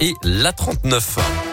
et l'A39.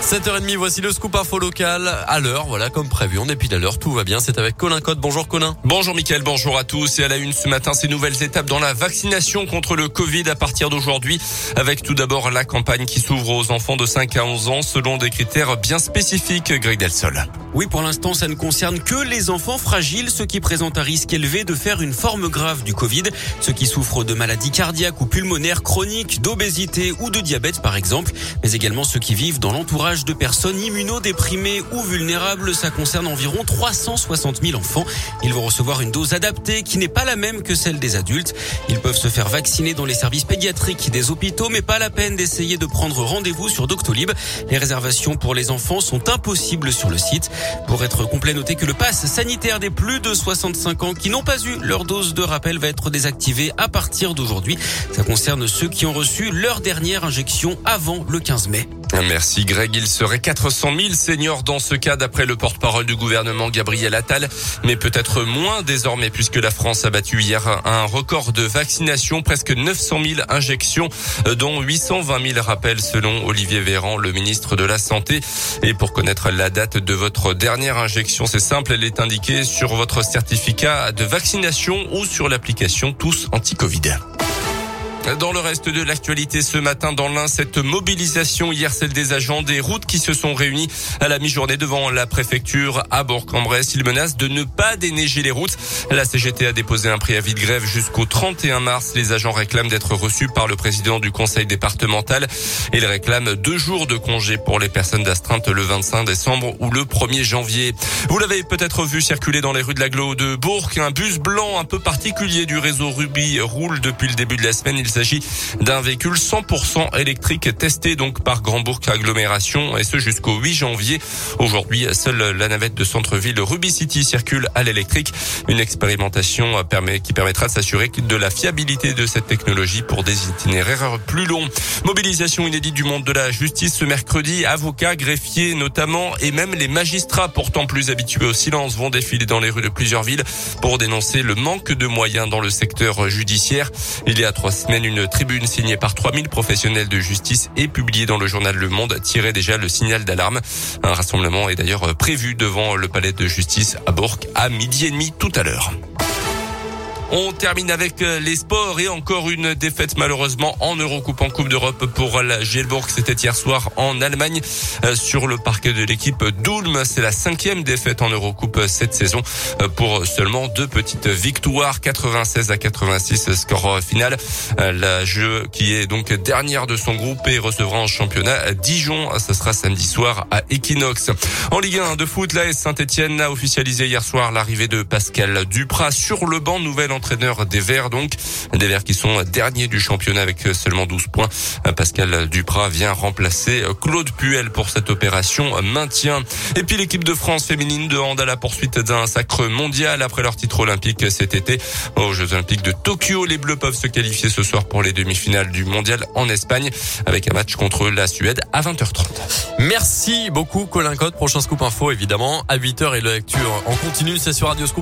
7h30, voici le scoop info local à l'heure, voilà comme prévu. On est pile à l'heure, tout va bien. C'est avec Colin Cotte. Bonjour Colin. Bonjour Mickaël, bonjour à tous. Et à la une ce matin, ces nouvelles étapes dans la vaccination contre le Covid à partir d'aujourd'hui. Avec tout d'abord la campagne qui s'ouvre aux enfants de 5 à 11 ans selon des critères bien spécifiques. Greg Delsol. Oui, pour l'instant, ça ne concerne que les enfants fragiles, ceux qui présentent un risque élevé de faire une forme grave du Covid, ceux qui souffrent de maladies cardiaques ou pulmonaires chroniques, d'obésité ou de diabète par exemple, mais également ceux qui vivent dans l'entourage de personnes immunodéprimées ou vulnérables. Ça concerne environ 360 000 enfants. Ils vont recevoir une dose adaptée qui n'est pas la même que celle des adultes. Ils peuvent se faire vacciner dans les services pédiatriques des hôpitaux, mais pas la peine d'essayer de prendre rendez-vous sur Doctolib. Les réservations pour les enfants sont impossibles sur le site. Pour être complet, notez que le pass sanitaire des plus de 65 ans qui n'ont pas eu leur dose de rappel va être désactivé à partir d'aujourd'hui. Ça concerne ceux qui ont reçu leur dernière injection avant le 15 mai. Merci Greg. Il serait 400 000 seniors dans ce cas d'après le porte-parole du gouvernement Gabriel Attal, mais peut-être moins désormais puisque la France a battu hier un record de vaccination, presque 900 000 injections, dont 820 000 rappels selon Olivier Véran, le ministre de la Santé. Et pour connaître la date de votre dernière injection, c'est simple, elle est indiquée sur votre certificat de vaccination ou sur l'application Tous Anti-Covid. Dans le reste de l'actualité ce matin dans l'Ain, cette mobilisation hier, celle des agents des routes qui se sont réunis à la mi-journée devant la préfecture à Bourg-en-Bresse. Ils menacent de ne pas déneiger les routes. La CGT a déposé un préavis de grève jusqu'au 31 mars. Les agents réclament d'être reçus par le président du conseil départemental. Ils réclament deux jours de congé pour les personnes d'astreinte le 25 décembre ou le 1er janvier. Vous l'avez peut-être vu circuler dans les rues de l'agglo de Bourg. Un bus blanc un peu particulier du réseau Ruby roule depuis le début de la semaine. S'agit d'un véhicule 100% électrique testé donc par Grand Bourg Agglomération et ce jusqu'au 8 janvier. Aujourd'hui, seule la navette de centre-ville Ruby City circule à l'électrique. Une expérimentation qui permettra de s'assurer de la fiabilité de cette technologie pour des itinéraires plus longs. Mobilisation inédite du monde de la justice ce mercredi. Avocats, greffiers notamment et même les magistrats pourtant plus habitués au silence vont défiler dans les rues de plusieurs villes pour dénoncer le manque de moyens dans le secteur judiciaire. Il y a trois semaines, une tribune signée par 3000 professionnels de justice et publiée dans le journal Le Monde tirait déjà le signal d'alarme. Un rassemblement est d'ailleurs prévu devant le palais de justice à Bourg à midi et demi tout à l'heure. On termine avec euh, les sports et encore une défaite malheureusement en Eurocoupe en Coupe d'Europe pour la Gielbourg. C'était hier soir en Allemagne euh, sur le parquet de l'équipe d'Ulm. C'est la cinquième défaite en Eurocoupe euh, cette saison pour seulement deux petites victoires, 96 à 86 score final. La jeu qui est donc dernière de son groupe et recevra en championnat Dijon. Ce sera samedi soir à Equinox. En Ligue 1 de foot, la Saint-Etienne a officialisé hier soir l'arrivée de Pascal Duprat sur le banc. Nouvelle entraîneur des Verts donc. Des Verts qui sont derniers du championnat avec seulement 12 points. Pascal Duprat vient remplacer Claude Puel pour cette opération maintien. Et puis l'équipe de France féminine de hand à la poursuite d'un sacre mondial après leur titre olympique cet été aux Jeux olympiques de Tokyo. Les Bleus peuvent se qualifier ce soir pour les demi-finales du mondial en Espagne avec un match contre la Suède à 20h30. Merci beaucoup Colin Cote. Prochain scoop info évidemment à 8h et le lecture en continu c'est sur Radio Scoop.